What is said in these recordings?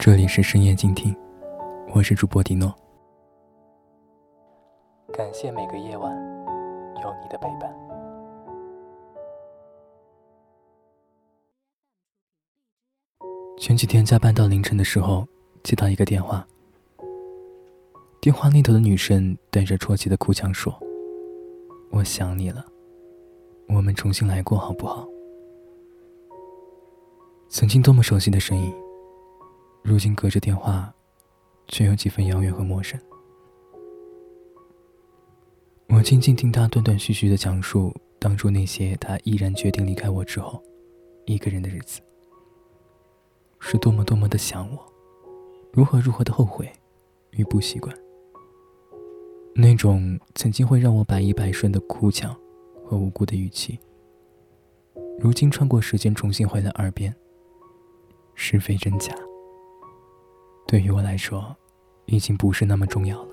这里是深夜静听，我是主播迪诺。感谢每个夜晚有你的陪伴。前几天加班到凌晨的时候，接到一个电话，电话那头的女生带着啜泣的哭腔说：“我想你了，我们重新来过好不好？”曾经多么熟悉的声音。如今隔着电话，却有几分遥远和陌生。我静静听他断断续续的讲述当初那些他毅然决定离开我之后，一个人的日子，是多么多么的想我，如何如何的后悔与不习惯。那种曾经会让我百依百顺的哭腔和无辜的语气，如今穿过时间重新回来耳边，是非真假。对于我来说，已经不是那么重要了。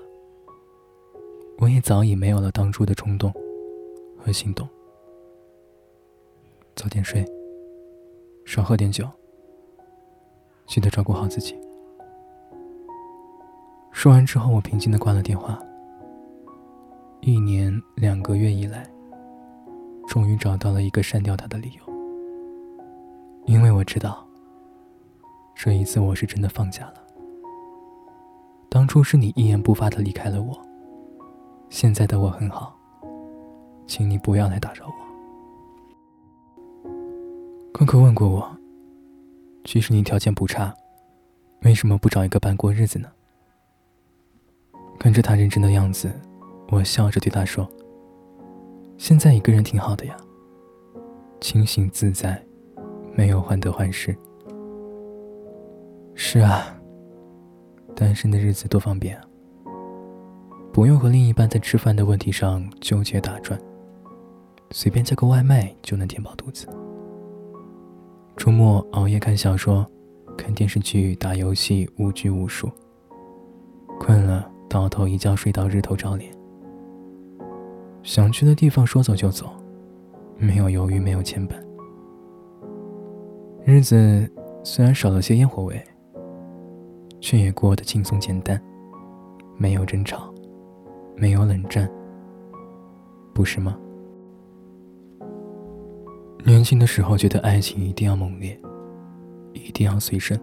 我也早已没有了当初的冲动和心动。早点睡，少喝点酒，记得照顾好自己。说完之后，我平静的挂了电话。一年两个月以来，终于找到了一个删掉他的理由，因为我知道，这一次我是真的放下了。当初是你一言不发的离开了我，现在的我很好，请你不要来打扰我。坤坤问过我，即使你条件不差，为什么不找一个伴过日子呢？看着他认真的样子，我笑着对他说：“现在一个人挺好的呀，清醒自在，没有患得患失。”是啊。单身的日子多方便啊！不用和另一半在吃饭的问题上纠结打转，随便叫个外卖就能填饱肚子。周末熬夜看小说、看电视剧、打游戏，无拘无束。困了，倒头一觉睡到日头照脸。想去的地方说走就走，没有犹豫，没有牵绊。日子虽然少了些烟火味。却也过得轻松简单，没有争吵，没有冷战，不是吗？年轻的时候觉得爱情一定要猛烈，一定要随身，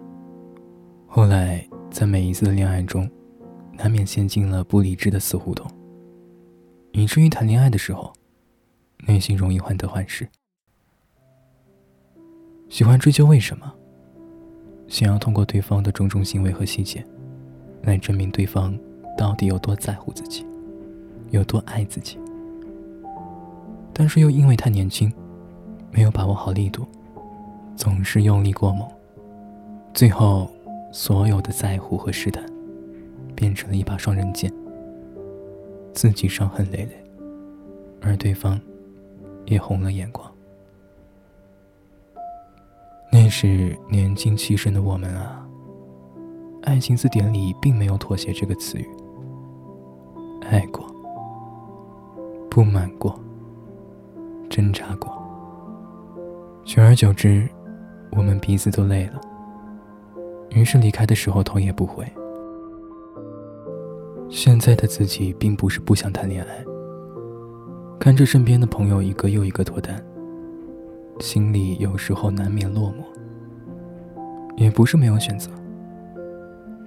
后来在每一次的恋爱中，难免陷进了不理智的死胡同，以至于谈恋爱的时候，内心容易患得患失，喜欢追究为什么。想要通过对方的种种行为和细节，来证明对方到底有多在乎自己，有多爱自己。但是又因为太年轻，没有把握好力度，总是用力过猛，最后所有的在乎和试探，变成了一把双刃剑，自己伤痕累累，而对方也红了眼眶。但是年轻气盛的我们啊！爱情字典里并没有妥协这个词语。爱过，不满过，挣扎过，久而久之，我们彼此都累了，于是离开的时候头也不回。现在的自己并不是不想谈恋爱，看着身边的朋友一个又一个脱单。心里有时候难免落寞，也不是没有选择，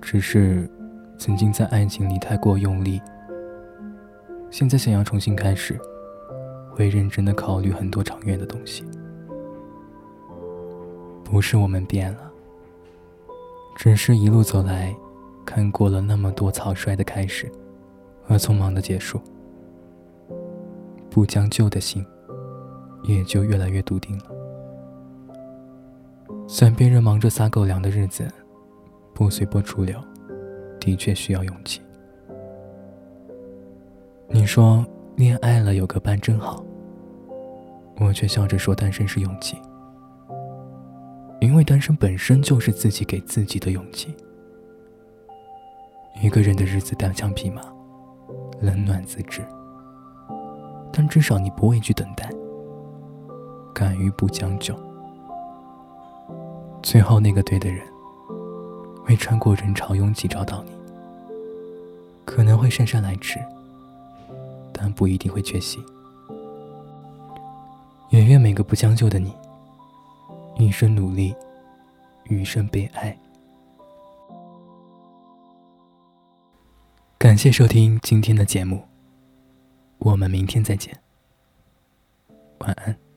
只是曾经在爱情里太过用力，现在想要重新开始，会认真的考虑很多长远的东西。不是我们变了，只是一路走来，看过了那么多草率的开始和匆忙的结束，不将就的心。也就越来越笃定了。在别人忙着撒狗粮的日子，不随波逐流，的确需要勇气。你说恋爱了有个伴真好，我却笑着说单身是勇气，因为单身本身就是自己给自己的勇气。一个人的日子单枪匹马，冷暖自知，但至少你不畏惧等待。敢于不将就，最后那个对的人，会穿过人潮拥挤找到你，可能会姗姗来迟，但不一定会缺席。也愿每个不将就的你，一生努力，余生被爱。感谢收听今天的节目，我们明天再见，晚安。